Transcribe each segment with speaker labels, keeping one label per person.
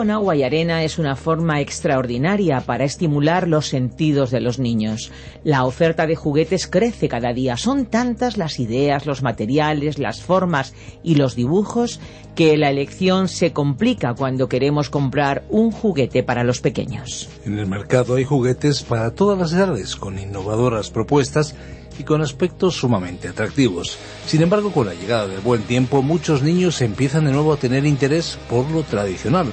Speaker 1: Con agua y arena es una forma extraordinaria para estimular los sentidos de los niños. La oferta de juguetes crece cada día. Son tantas las ideas, los materiales, las formas y los dibujos que la elección se complica cuando queremos comprar un juguete para los pequeños.
Speaker 2: En el mercado hay juguetes para todas las edades, con innovadoras propuestas y con aspectos sumamente atractivos. Sin embargo, con la llegada del buen tiempo, muchos niños empiezan de nuevo a tener interés por lo tradicional.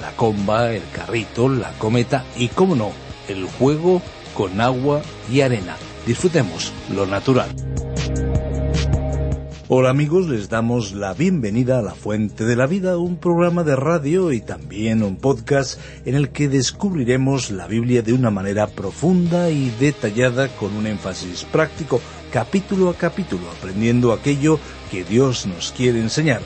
Speaker 2: La comba, el carrito, la cometa y, como no, el juego con agua y arena. Disfrutemos lo natural. Hola amigos, les damos la bienvenida a La Fuente de la Vida, un programa de radio y también un podcast en el que descubriremos la Biblia de una manera profunda y detallada con un énfasis práctico, capítulo a capítulo, aprendiendo aquello que Dios nos quiere enseñar.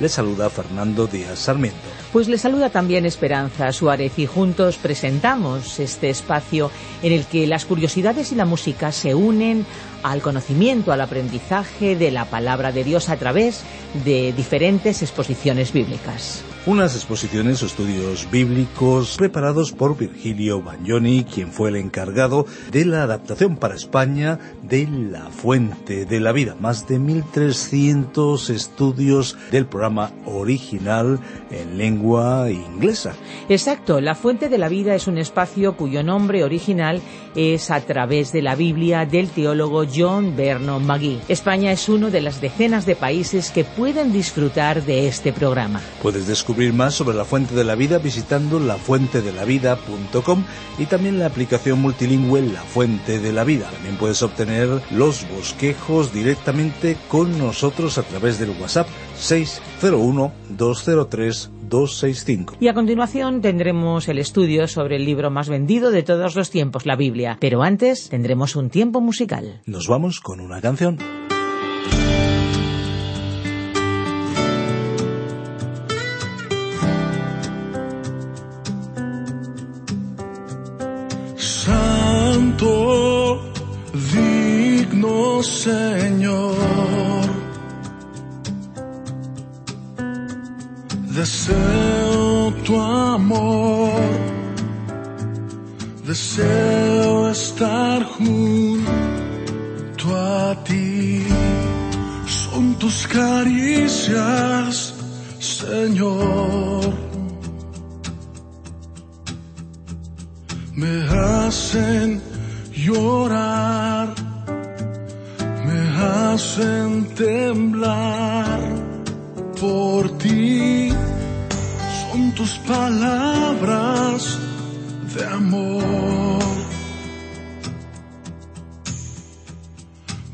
Speaker 2: Les saluda Fernando Díaz Sarmiento.
Speaker 1: Pues le saluda también Esperanza Suárez y juntos presentamos este espacio en el que las curiosidades y la música se unen al conocimiento, al aprendizaje de la palabra de Dios a través de diferentes exposiciones bíblicas.
Speaker 2: Unas exposiciones o estudios bíblicos preparados por Virgilio Bagnoni, quien fue el encargado de la adaptación para España de La Fuente de la Vida. Más de 1.300 estudios del programa original en lengua inglesa.
Speaker 1: Exacto, La Fuente de la Vida es un espacio cuyo nombre original es a través de la Biblia del teólogo John Vernon McGee. España es uno de las decenas de países que pueden disfrutar de este programa.
Speaker 2: Puedes descubrir más sobre la Fuente de la Vida visitando lafuentedelavida.com y también la aplicación multilingüe La Fuente de la Vida. También puedes obtener los bosquejos directamente con nosotros a través del WhatsApp 601 203 265.
Speaker 1: Y a continuación tendremos el estudio sobre el libro más vendido de todos los tiempos, la Biblia. Pero antes tendremos un tiempo musical.
Speaker 2: Nos vamos con una canción.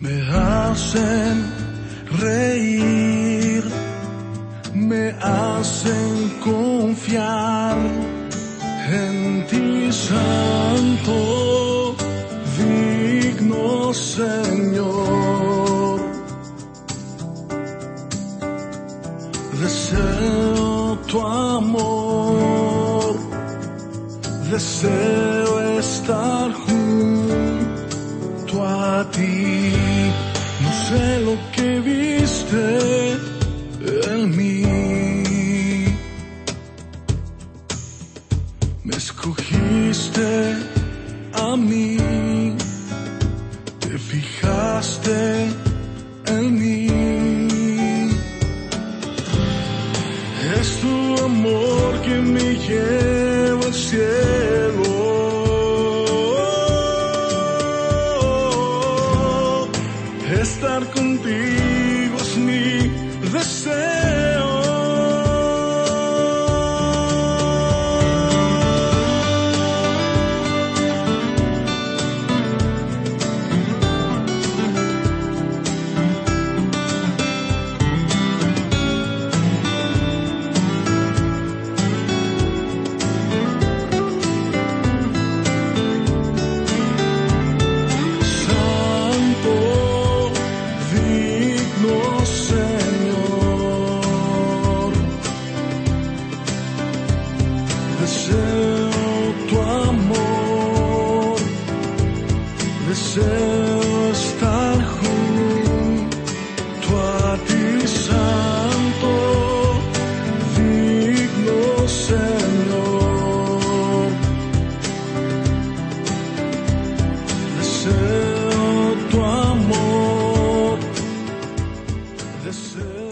Speaker 3: Me hacen reír, me hacen confiar en ti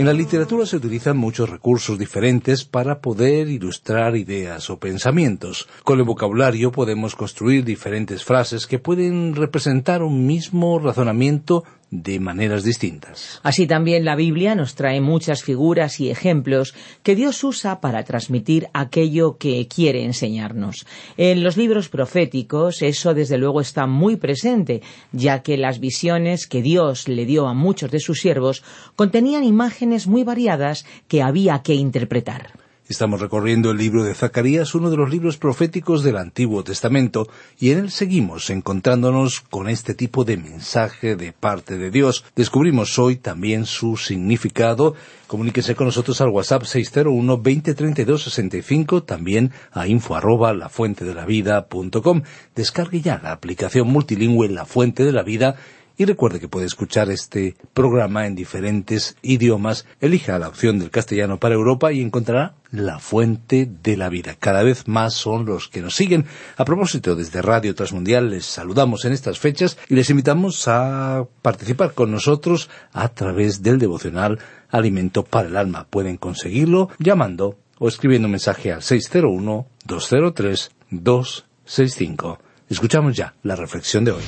Speaker 2: En la literatura se utilizan muchos recursos diferentes para poder ilustrar ideas o pensamientos. Con el vocabulario podemos construir diferentes frases que pueden representar un mismo razonamiento de maneras distintas.
Speaker 1: Así también la Biblia nos trae muchas figuras y ejemplos que Dios usa para transmitir aquello que quiere enseñarnos. En los libros proféticos eso desde luego está muy presente, ya que las visiones que Dios le dio a muchos de sus siervos contenían imágenes muy variadas que había que interpretar.
Speaker 2: Estamos recorriendo el libro de Zacarías, uno de los libros proféticos del Antiguo Testamento, y en él seguimos encontrándonos con este tipo de mensaje de parte de Dios. Descubrimos hoy también su significado. Comuníquese con nosotros al WhatsApp 601 2032 65, también a info arroba lafuentedelavida.com. Descargue ya la aplicación multilingüe La Fuente de la Vida y recuerde que puede escuchar este programa en diferentes idiomas. Elija la opción del castellano para Europa y encontrará la fuente de la vida. Cada vez más son los que nos siguen. A propósito, desde Radio Transmundial les saludamos en estas fechas y les invitamos a participar con nosotros a través del devocional Alimento para el Alma. Pueden conseguirlo llamando o escribiendo un mensaje al 601-203-265. Escuchamos ya la reflexión de hoy.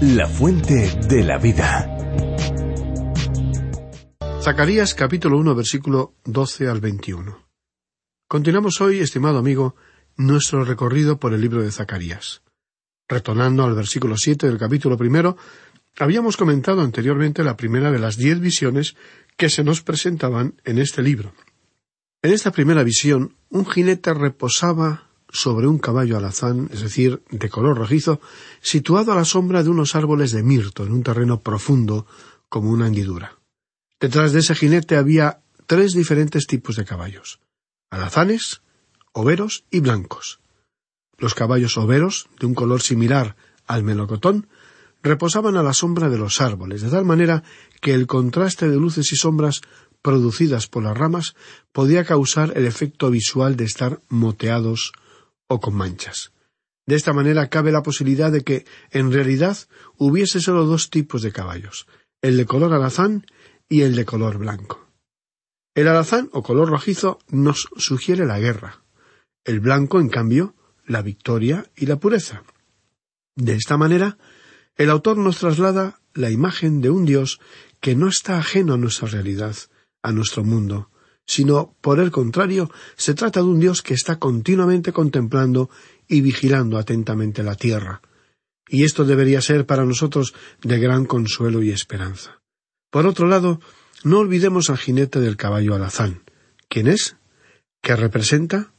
Speaker 4: La fuente de la vida.
Speaker 5: Zacarías capítulo 1 versículo 12 al 21. Continuamos hoy, estimado amigo, nuestro recorrido por el libro de Zacarías. Retornando al versículo 7 del capítulo primero, habíamos comentado anteriormente la primera de las diez visiones que se nos presentaban en este libro. En esta primera visión, un jinete reposaba sobre un caballo alazán, es decir, de color rojizo, situado a la sombra de unos árboles de mirto en un terreno profundo como una hendidura. Detrás de ese jinete había tres diferentes tipos de caballos alazanes, overos y blancos. Los caballos overos, de un color similar al melocotón, reposaban a la sombra de los árboles, de tal manera que el contraste de luces y sombras producidas por las ramas podía causar el efecto visual de estar moteados o con manchas. De esta manera cabe la posibilidad de que, en realidad, hubiese solo dos tipos de caballos, el de color alazán y el de color blanco. El alazán o color rojizo nos sugiere la guerra, el blanco, en cambio, la victoria y la pureza. De esta manera, el autor nos traslada la imagen de un Dios que no está ajeno a nuestra realidad, a nuestro mundo, sino, por el contrario, se trata de un Dios que está continuamente contemplando y vigilando atentamente la tierra. Y esto debería ser para nosotros de gran consuelo y esperanza. Por otro lado, no olvidemos al jinete del caballo alazán. ¿Quién es? ¿Qué representa?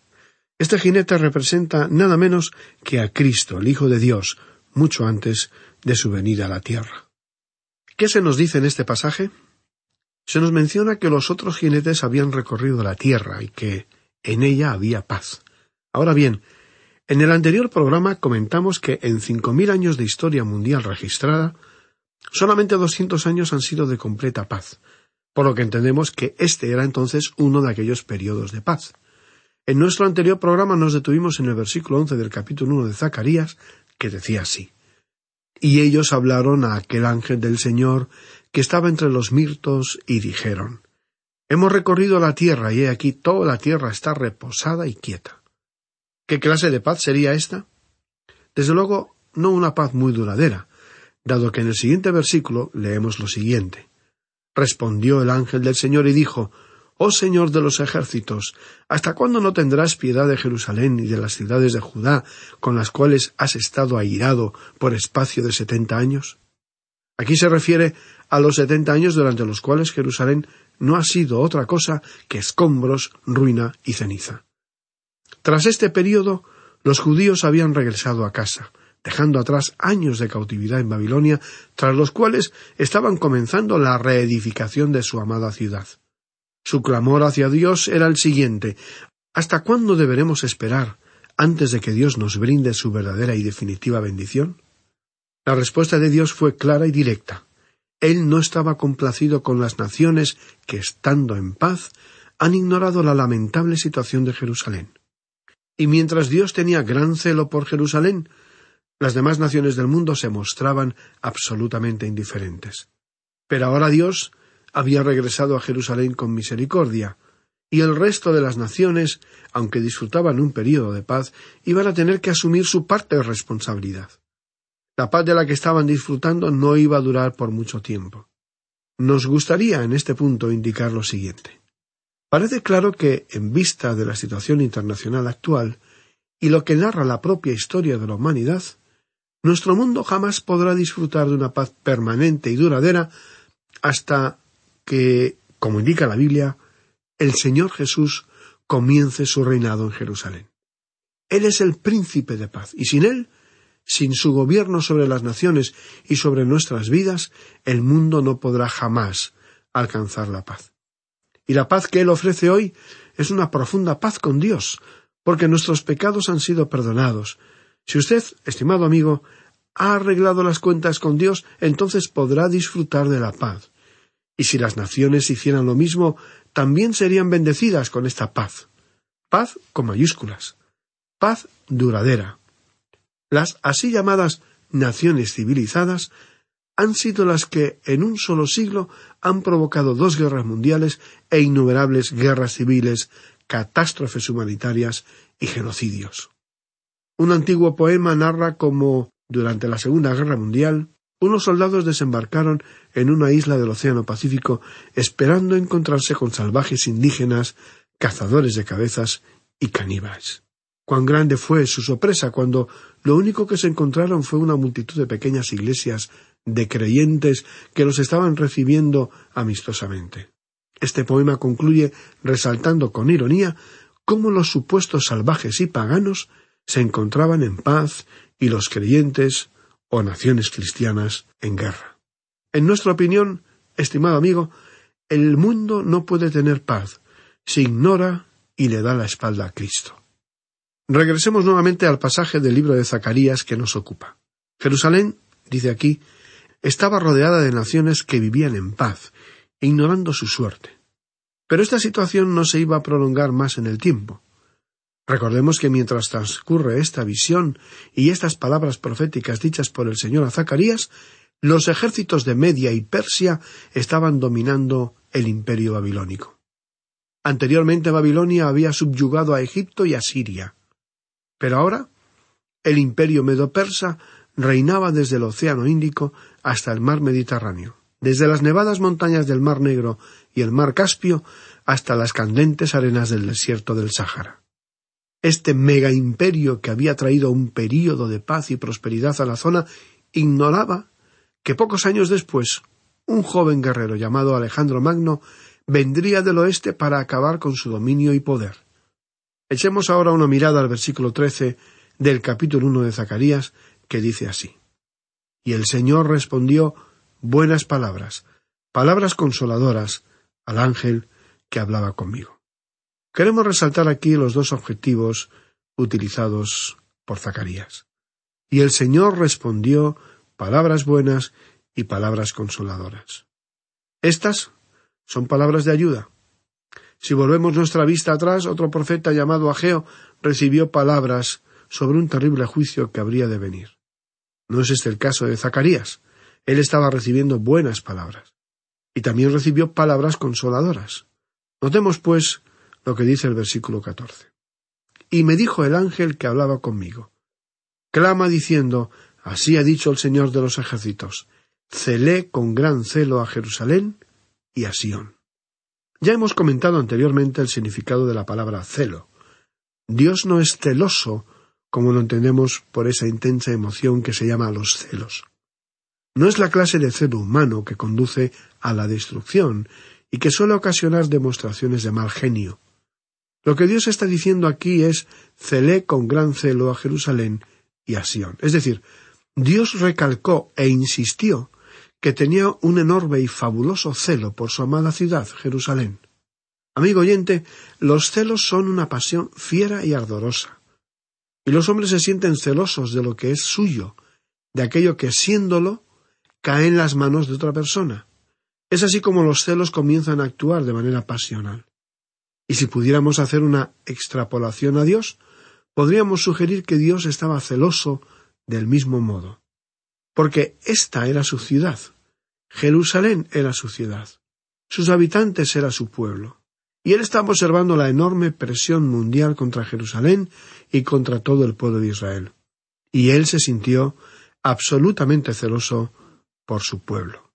Speaker 5: Este jinete representa nada menos que a Cristo, el Hijo de Dios, mucho antes de su venida a la tierra. ¿Qué se nos dice en este pasaje? Se nos menciona que los otros jinetes habían recorrido la tierra y que en ella había paz. Ahora bien, en el anterior programa comentamos que en cinco mil años de historia mundial registrada, solamente doscientos años han sido de completa paz, por lo que entendemos que este era entonces uno de aquellos periodos de paz. En nuestro anterior programa nos detuvimos en el versículo once del capítulo uno de Zacarías, que decía así Y ellos hablaron a aquel ángel del Señor que estaba entre los mirtos, y dijeron Hemos recorrido la tierra, y he aquí toda la tierra está reposada y quieta. ¿Qué clase de paz sería esta? Desde luego, no una paz muy duradera, dado que en el siguiente versículo leemos lo siguiente. Respondió el ángel del Señor y dijo, Oh Señor de los ejércitos, ¿hasta cuándo no tendrás piedad de Jerusalén y de las ciudades de Judá, con las cuales has estado airado por espacio de setenta años? Aquí se refiere a los setenta años durante los cuales Jerusalén no ha sido otra cosa que escombros, ruina y ceniza. Tras este período, los judíos habían regresado a casa, dejando atrás años de cautividad en Babilonia, tras los cuales estaban comenzando la reedificación de su amada ciudad. Su clamor hacia Dios era el siguiente ¿Hasta cuándo deberemos esperar antes de que Dios nos brinde su verdadera y definitiva bendición? La respuesta de Dios fue clara y directa. Él no estaba complacido con las naciones que, estando en paz, han ignorado la lamentable situación de Jerusalén. Y mientras Dios tenía gran celo por Jerusalén, las demás naciones del mundo se mostraban absolutamente indiferentes. Pero ahora Dios había regresado a Jerusalén con misericordia, y el resto de las naciones, aunque disfrutaban un período de paz, iban a tener que asumir su parte de responsabilidad. La paz de la que estaban disfrutando no iba a durar por mucho tiempo. Nos gustaría en este punto indicar lo siguiente. Parece claro que, en vista de la situación internacional actual y lo que narra la propia historia de la humanidad, nuestro mundo jamás podrá disfrutar de una paz permanente y duradera hasta que, como indica la Biblia, el Señor Jesús comience su reinado en Jerusalén. Él es el príncipe de paz, y sin Él, sin su gobierno sobre las naciones y sobre nuestras vidas, el mundo no podrá jamás alcanzar la paz. Y la paz que Él ofrece hoy es una profunda paz con Dios, porque nuestros pecados han sido perdonados. Si usted, estimado amigo, ha arreglado las cuentas con Dios, entonces podrá disfrutar de la paz. Y si las naciones hicieran lo mismo, también serían bendecidas con esta paz. Paz con mayúsculas. Paz duradera. Las así llamadas naciones civilizadas han sido las que en un solo siglo han provocado dos guerras mundiales e innumerables guerras civiles, catástrofes humanitarias y genocidios. Un antiguo poema narra cómo, durante la Segunda Guerra Mundial, unos soldados desembarcaron en una isla del Océano Pacífico esperando encontrarse con salvajes indígenas, cazadores de cabezas y caníbales. Cuán grande fue su sorpresa cuando lo único que se encontraron fue una multitud de pequeñas iglesias de creyentes que los estaban recibiendo amistosamente. Este poema concluye resaltando con ironía cómo los supuestos salvajes y paganos se encontraban en paz y los creyentes o naciones cristianas en guerra. En nuestra opinión, estimado amigo, el mundo no puede tener paz si ignora y le da la espalda a Cristo. Regresemos nuevamente al pasaje del libro de Zacarías que nos ocupa. Jerusalén, dice aquí, estaba rodeada de naciones que vivían en paz, ignorando su suerte. Pero esta situación no se iba a prolongar más en el tiempo. Recordemos que mientras transcurre esta visión y estas palabras proféticas dichas por el Señor a Zacarías, los ejércitos de Media y Persia estaban dominando el imperio babilónico. Anteriormente Babilonia había subyugado a Egipto y a Siria. Pero ahora el imperio medo-persa reinaba desde el Océano Índico hasta el mar Mediterráneo, desde las nevadas montañas del Mar Negro y el Mar Caspio hasta las candentes arenas del desierto del Sáhara. Este mega imperio que había traído un período de paz y prosperidad a la zona ignoraba que pocos años después un joven guerrero llamado Alejandro Magno vendría del oeste para acabar con su dominio y poder. Echemos ahora una mirada al versículo trece del capítulo uno de Zacarías, que dice así Y el Señor respondió buenas palabras, palabras consoladoras al ángel que hablaba conmigo. Queremos resaltar aquí los dos objetivos utilizados por Zacarías. Y el Señor respondió palabras buenas y palabras consoladoras. Estas son palabras de ayuda. Si volvemos nuestra vista atrás, otro profeta llamado Ageo recibió palabras sobre un terrible juicio que habría de venir. No es este el caso de Zacarías. Él estaba recibiendo buenas palabras. Y también recibió palabras consoladoras. Notemos, pues, lo que dice el versículo catorce. Y me dijo el ángel que hablaba conmigo. Clama diciendo, Así ha dicho el Señor de los ejércitos, celé con gran celo a Jerusalén y a Sión. Ya hemos comentado anteriormente el significado de la palabra celo. Dios no es celoso, como lo entendemos por esa intensa emoción que se llama los celos. No es la clase de celo humano que conduce a la destrucción y que suele ocasionar demostraciones de mal genio. Lo que Dios está diciendo aquí es celé con gran celo a Jerusalén y a Sión. Es decir, Dios recalcó e insistió que tenía un enorme y fabuloso celo por su amada ciudad, Jerusalén. Amigo oyente, los celos son una pasión fiera y ardorosa. Y los hombres se sienten celosos de lo que es suyo, de aquello que siéndolo cae en las manos de otra persona. Es así como los celos comienzan a actuar de manera pasional. Y si pudiéramos hacer una extrapolación a Dios, podríamos sugerir que Dios estaba celoso del mismo modo. Porque esta era su ciudad. Jerusalén era su ciudad. Sus habitantes era su pueblo. Y él estaba observando la enorme presión mundial contra Jerusalén y contra todo el pueblo de Israel. Y él se sintió absolutamente celoso por su pueblo.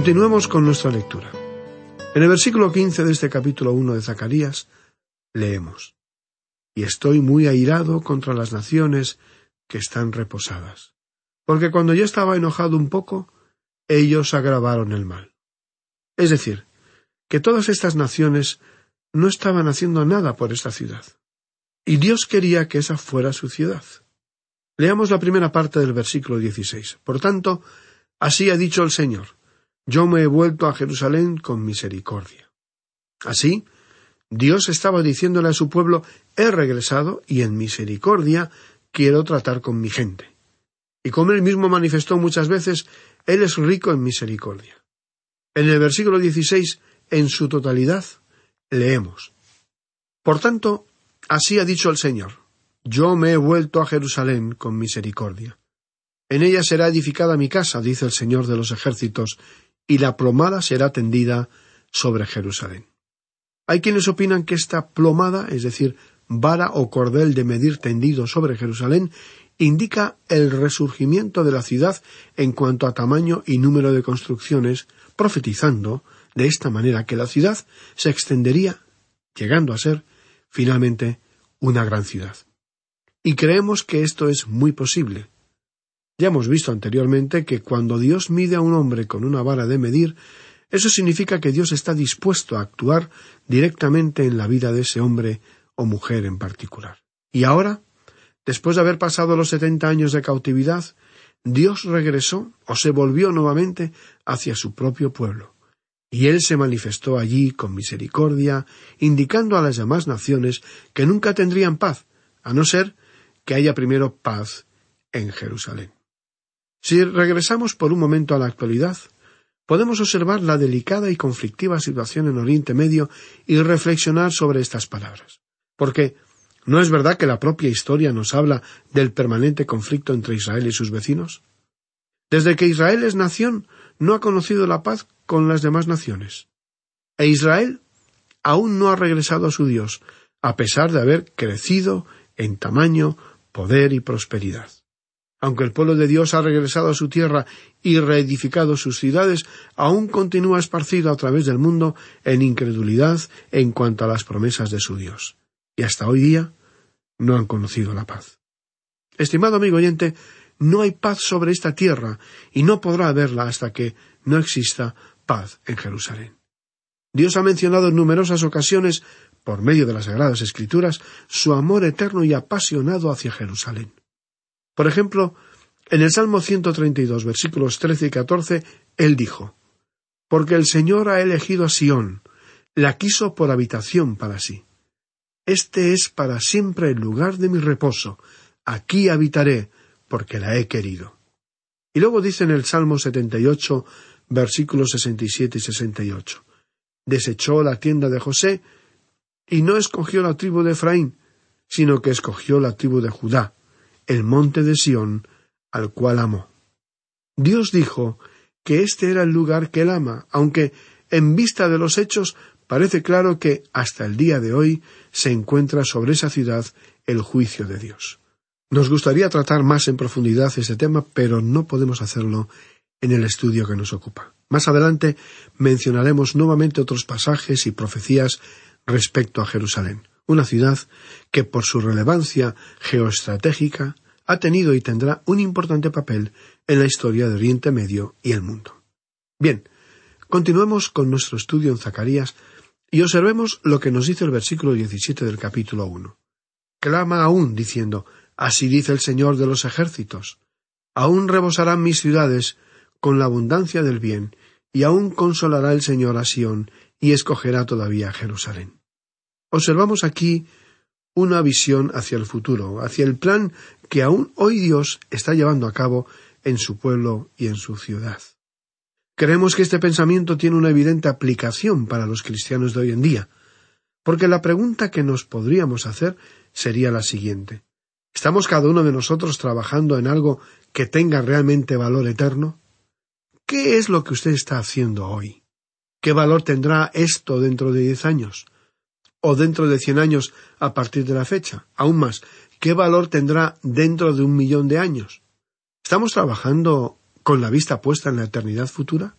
Speaker 5: Continuemos con nuestra lectura. En el versículo quince de este capítulo uno de Zacarías leemos Y estoy muy airado contra las naciones que están reposadas, porque cuando yo estaba enojado un poco, ellos agravaron el mal. Es decir, que todas estas naciones no estaban haciendo nada por esta ciudad. Y Dios quería que esa fuera su ciudad. Leamos la primera parte del versículo dieciséis. Por tanto, así ha dicho el Señor yo me he vuelto a Jerusalén con misericordia. Así, Dios estaba diciéndole a su pueblo, he regresado y en misericordia quiero tratar con mi gente. Y como él mismo manifestó muchas veces, él es rico en misericordia. En el versículo 16, en su totalidad, leemos. Por tanto, así ha dicho el Señor, yo me he vuelto a Jerusalén con misericordia. En ella será edificada mi casa, dice el Señor de los ejércitos, y la plomada será tendida sobre Jerusalén. Hay quienes opinan que esta plomada, es decir, vara o cordel de medir tendido sobre Jerusalén, indica el resurgimiento de la ciudad en cuanto a tamaño y número de construcciones, profetizando de esta manera que la ciudad se extendería, llegando a ser, finalmente, una gran ciudad. Y creemos que esto es muy posible, ya hemos visto anteriormente que cuando Dios mide a un hombre con una vara de medir, eso significa que Dios está dispuesto a actuar directamente en la vida de ese hombre o mujer en particular. Y ahora, después de haber pasado los setenta años de cautividad, Dios regresó o se volvió nuevamente hacia su propio pueblo. Y él se manifestó allí con misericordia, indicando a las demás naciones que nunca tendrían paz, a no ser que haya primero paz en Jerusalén. Si regresamos por un momento a la actualidad, podemos observar la delicada y conflictiva situación en Oriente Medio y reflexionar sobre estas palabras. Porque ¿no es verdad que la propia historia nos habla del permanente conflicto entre Israel y sus vecinos? Desde que Israel es nación, no ha conocido la paz con las demás naciones. E Israel aún no ha regresado a su Dios, a pesar de haber crecido en tamaño, poder y prosperidad. Aunque el pueblo de Dios ha regresado a su tierra y reedificado sus ciudades, aún continúa esparcido a través del mundo en incredulidad en cuanto a las promesas de su Dios. Y hasta hoy día no han conocido la paz. Estimado amigo oyente, no hay paz sobre esta tierra y no podrá haberla hasta que no exista paz en Jerusalén. Dios ha mencionado en numerosas ocasiones, por medio de las Sagradas Escrituras, su amor eterno y apasionado hacia Jerusalén. Por ejemplo, en el Salmo 132, versículos 13 y 14, él dijo, Porque el Señor ha elegido a Sión, la quiso por habitación para sí. Este es para siempre el lugar de mi reposo, aquí habitaré, porque la he querido. Y luego dice en el Salmo 78, versículos 67 y 68, Desechó la tienda de José, y no escogió la tribu de Efraín, sino que escogió la tribu de Judá, el monte de Sión, al cual amó. Dios dijo que este era el lugar que él ama, aunque en vista de los hechos parece claro que hasta el día de hoy se encuentra sobre esa ciudad el juicio de Dios. Nos gustaría tratar más en profundidad este tema, pero no podemos hacerlo en el estudio que nos ocupa. Más adelante mencionaremos nuevamente otros pasajes y profecías respecto a Jerusalén una ciudad que por su relevancia geoestratégica ha tenido y tendrá un importante papel en la historia de Oriente Medio y el mundo. Bien, continuemos con nuestro estudio en Zacarías Y observemos lo que nos dice el versículo 17 del capítulo 1. Clama aún, diciendo, Así dice el Señor de los ejércitos. Aún rebosarán mis ciudades con la abundancia del bien, y aún consolará el Señor a Sión, y escogerá todavía Jerusalén. Observamos aquí una visión hacia el futuro, hacia el plan que aún hoy Dios está llevando a cabo en su pueblo y en su ciudad. Creemos que este pensamiento tiene una evidente aplicación para los cristianos de hoy en día, porque la pregunta que nos podríamos hacer sería la siguiente ¿Estamos cada uno de nosotros trabajando en algo que tenga realmente valor eterno? ¿Qué es lo que usted está haciendo hoy? ¿Qué valor tendrá esto dentro de diez años? ¿O dentro de cien años a partir de la fecha? Aún más, ¿qué valor tendrá dentro de un millón de años? ¿Estamos trabajando con la vista puesta en la eternidad futura?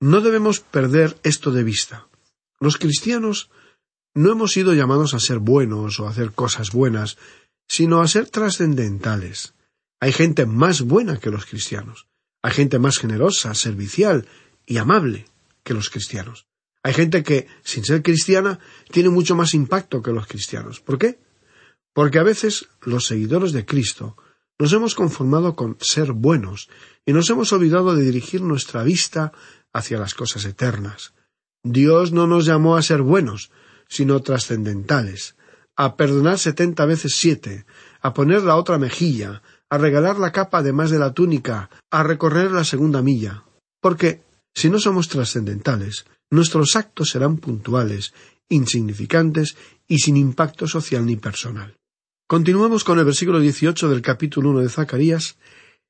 Speaker 5: No debemos perder esto de vista. Los cristianos no hemos sido llamados a ser buenos o a hacer cosas buenas sino a ser trascendentales. Hay gente más buena que los cristianos. Hay gente más generosa, servicial y amable que los cristianos. Hay gente que, sin ser cristiana, tiene mucho más impacto que los cristianos. ¿Por qué? Porque a veces los seguidores de Cristo nos hemos conformado con ser buenos y nos hemos olvidado de dirigir nuestra vista hacia las cosas eternas. Dios no nos llamó a ser buenos, sino trascendentales, a perdonar setenta veces siete, a poner la otra mejilla, a regalar la capa además de la túnica, a recorrer la segunda milla. Porque, si no somos trascendentales, nuestros actos serán puntuales, insignificantes y sin impacto social ni personal. Continuamos con el versículo 18 del capítulo 1 de Zacarías,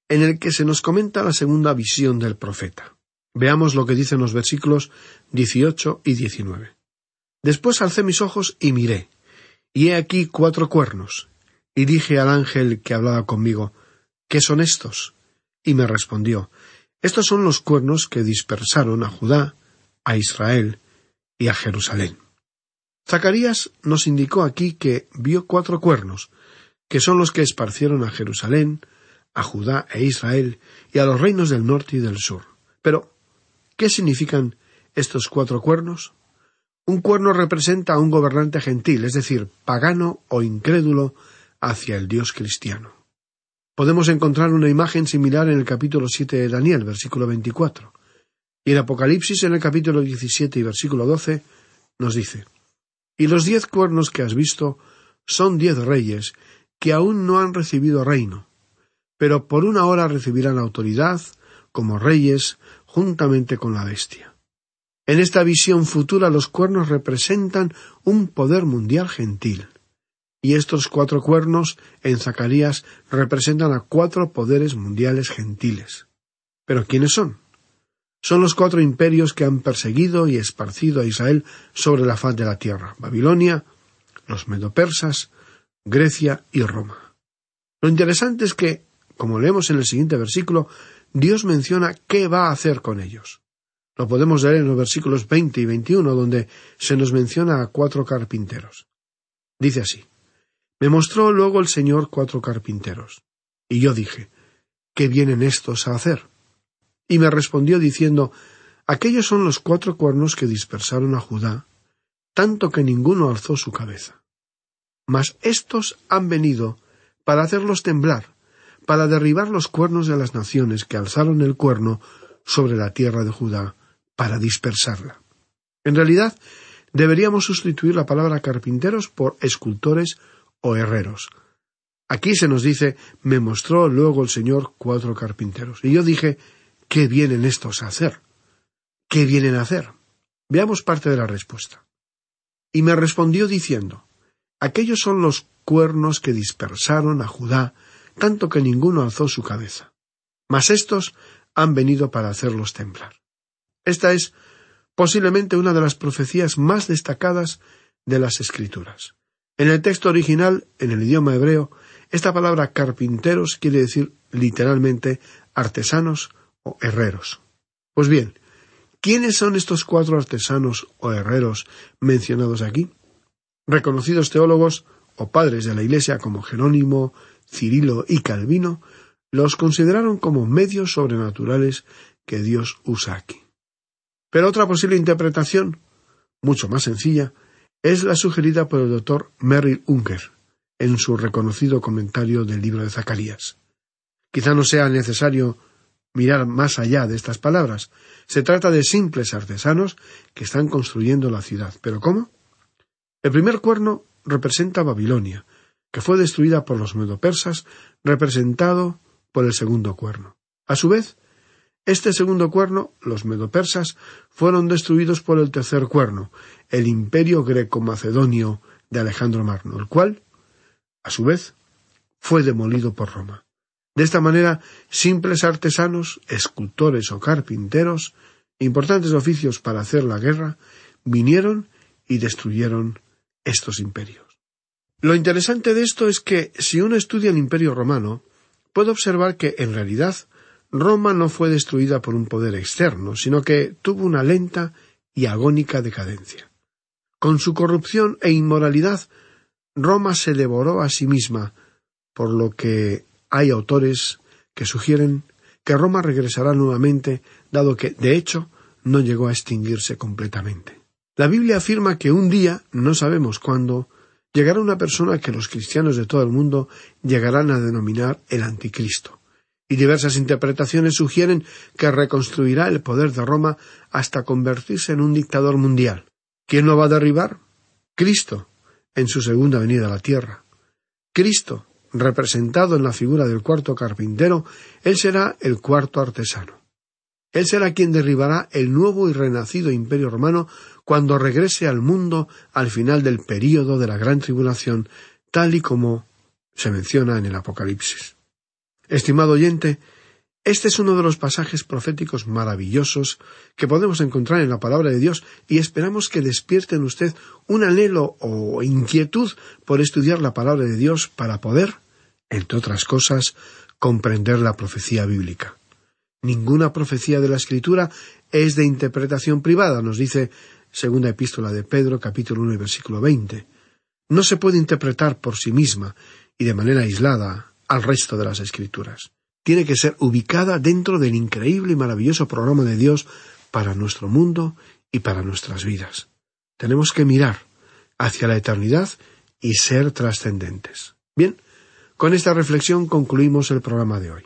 Speaker 5: en el que se nos comenta la segunda visión del profeta. Veamos lo que dicen los versículos 18 y 19. Después alcé mis ojos y miré, y he aquí cuatro cuernos. Y dije al ángel que hablaba conmigo, ¿qué son estos? Y me respondió, estos son los cuernos que dispersaron a Judá, a Israel y a Jerusalén. Zacarías nos indicó aquí que vio cuatro cuernos, que son los que esparcieron a Jerusalén, a Judá e Israel y a los reinos del norte y del sur. Pero, ¿qué significan estos cuatro cuernos? Un cuerno representa a un gobernante gentil, es decir, pagano o incrédulo hacia el Dios cristiano. Podemos encontrar una imagen similar en el capítulo siete de Daniel, versículo veinticuatro. Y en Apocalipsis, en el capítulo diecisiete y versículo doce, nos dice Y los diez cuernos que has visto son diez reyes que aún no han recibido reino, pero por una hora recibirán autoridad como reyes juntamente con la bestia. En esta visión futura los cuernos representan un poder mundial gentil. Y estos cuatro cuernos en Zacarías representan a cuatro poderes mundiales gentiles. ¿Pero quiénes son? Son los cuatro imperios que han perseguido y esparcido a Israel sobre la faz de la tierra Babilonia, los medopersas, Grecia y Roma. Lo interesante es que, como leemos en el siguiente versículo, Dios menciona qué va a hacer con ellos. Lo podemos leer en los versículos veinte y veintiuno, donde se nos menciona a cuatro carpinteros. Dice así Me mostró luego el Señor cuatro carpinteros. Y yo dije ¿Qué vienen estos a hacer? Y me respondió diciendo Aquellos son los cuatro cuernos que dispersaron a Judá, tanto que ninguno alzó su cabeza. Mas estos han venido para hacerlos temblar, para derribar los cuernos de las naciones que alzaron el cuerno sobre la tierra de Judá, para dispersarla. En realidad, deberíamos sustituir la palabra carpinteros por escultores o herreros. Aquí se nos dice me mostró luego el Señor cuatro carpinteros. Y yo dije ¿qué vienen estos a hacer? ¿Qué vienen a hacer? Veamos parte de la respuesta. Y me respondió diciendo aquellos son los cuernos que dispersaron a Judá, tanto que ninguno alzó su cabeza. Mas estos han venido para hacerlos temblar. Esta es posiblemente una de las profecías más destacadas de las Escrituras. En el texto original, en el idioma hebreo, esta palabra carpinteros quiere decir literalmente artesanos o herreros. Pues bien, ¿quiénes son estos cuatro artesanos o herreros mencionados aquí? Reconocidos teólogos o padres de la Iglesia como Jerónimo, Cirilo y Calvino los consideraron como medios sobrenaturales que Dios usa aquí. Pero otra posible interpretación mucho más sencilla, es la sugerida por el doctor Merrill Unker en su reconocido comentario del libro de Zacarías. Quizá no sea necesario mirar más allá de estas palabras. Se trata de simples artesanos que están construyendo la ciudad. ¿Pero cómo? El primer cuerno representa Babilonia, que fue destruida por los medopersas, representado por el segundo cuerno. A su vez, este segundo cuerno, los medopersas, fueron destruidos por el tercer cuerno, el imperio greco-macedonio de Alejandro Magno, el cual, a su vez, fue demolido por Roma. De esta manera, simples artesanos, escultores o carpinteros, importantes oficios para hacer la guerra, vinieron y destruyeron estos imperios. Lo interesante de esto es que si uno estudia el imperio romano, puede observar que, en realidad, Roma no fue destruida por un poder externo, sino que tuvo una lenta y agónica decadencia. Con su corrupción e inmoralidad, Roma se devoró a sí misma, por lo que hay autores que sugieren que Roma regresará nuevamente, dado que, de hecho, no llegó a extinguirse completamente. La Biblia afirma que un día, no sabemos cuándo, llegará una persona que los cristianos de todo el mundo llegarán a denominar el anticristo. Y diversas interpretaciones sugieren que reconstruirá el poder de Roma hasta convertirse en un dictador mundial. ¿Quién lo va a derribar? Cristo, en su segunda venida a la tierra. Cristo, representado en la figura del cuarto carpintero, él será el cuarto artesano. Él será quien derribará el nuevo y renacido imperio romano cuando regrese al mundo al final del período de la gran tribulación, tal y como se menciona en el Apocalipsis. Estimado oyente, este es uno de los pasajes proféticos maravillosos que podemos encontrar en la palabra de Dios y esperamos que despierte en usted un anhelo o inquietud por estudiar la palabra de Dios para poder entre otras cosas, comprender la profecía bíblica. Ninguna profecía de la Escritura es de interpretación privada, nos dice segunda epístola de Pedro, capítulo 1 y versículo 20. No se puede interpretar por sí misma y de manera aislada al resto de las Escrituras. Tiene que ser ubicada dentro del increíble y maravilloso programa de Dios para nuestro mundo y para nuestras vidas. Tenemos que mirar hacia la eternidad y ser trascendentes. Bien, con esta reflexión concluimos el programa de hoy.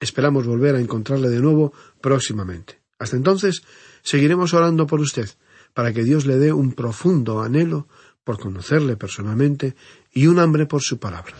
Speaker 5: Esperamos volver a encontrarle de nuevo próximamente. Hasta entonces, seguiremos orando por usted, para que Dios le dé un profundo anhelo por conocerle personalmente y un hambre por su palabra.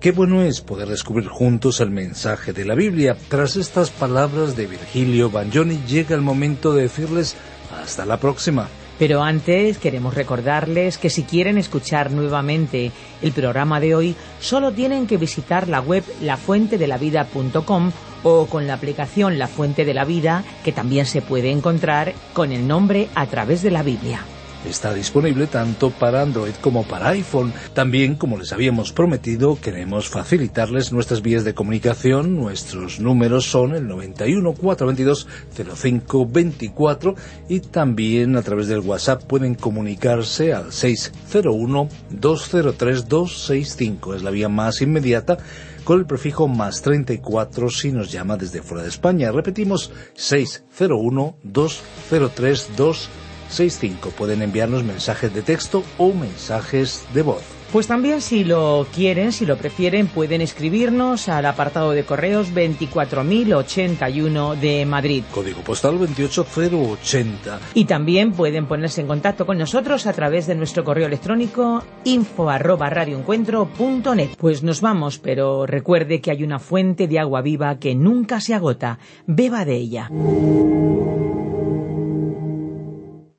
Speaker 2: Qué bueno es poder descubrir juntos el mensaje de la Biblia. Tras estas palabras de Virgilio Bagnoni llega el momento de decirles hasta la próxima.
Speaker 1: Pero antes queremos recordarles que si quieren escuchar nuevamente el programa de hoy, solo tienen que visitar la web lafuentedelavida.com o con la aplicación La Fuente de la Vida, que también se puede encontrar con el nombre a través de la Biblia.
Speaker 2: Está disponible tanto para Android como para iPhone. También, como les habíamos prometido, queremos facilitarles nuestras vías de comunicación. Nuestros números son el 91 422 0524 y también a través del WhatsApp pueden comunicarse al 601 203 265. Es la vía más inmediata con el prefijo más 34 si nos llama desde fuera de España. Repetimos 601 203 265 65. Pueden enviarnos mensajes de texto o mensajes de voz.
Speaker 1: Pues también si lo quieren, si lo prefieren, pueden escribirnos al apartado de correos 24081 de Madrid.
Speaker 2: Código postal 28080.
Speaker 1: Y también pueden ponerse en contacto con nosotros a través de nuestro correo electrónico info arroba radioencuentro.net. Pues nos vamos, pero recuerde que hay una fuente de agua viva que nunca se agota. Beba de ella.